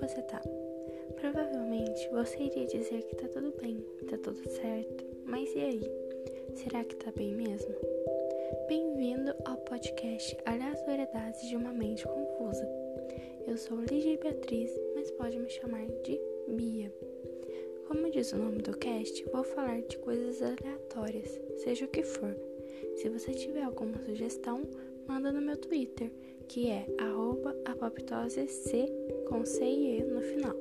você tá? Provavelmente você iria dizer que tá tudo bem, tá tudo certo, mas e aí? Será que tá bem mesmo? Bem-vindo ao podcast Aleatoriedades de uma Mente Confusa. Eu sou Lígia Beatriz, mas pode me chamar de Bia. Como diz o nome do cast, vou falar de coisas aleatórias, seja o que for. Se você tiver alguma sugestão, manda no meu Twitter, que é apoptosec com C e E no final.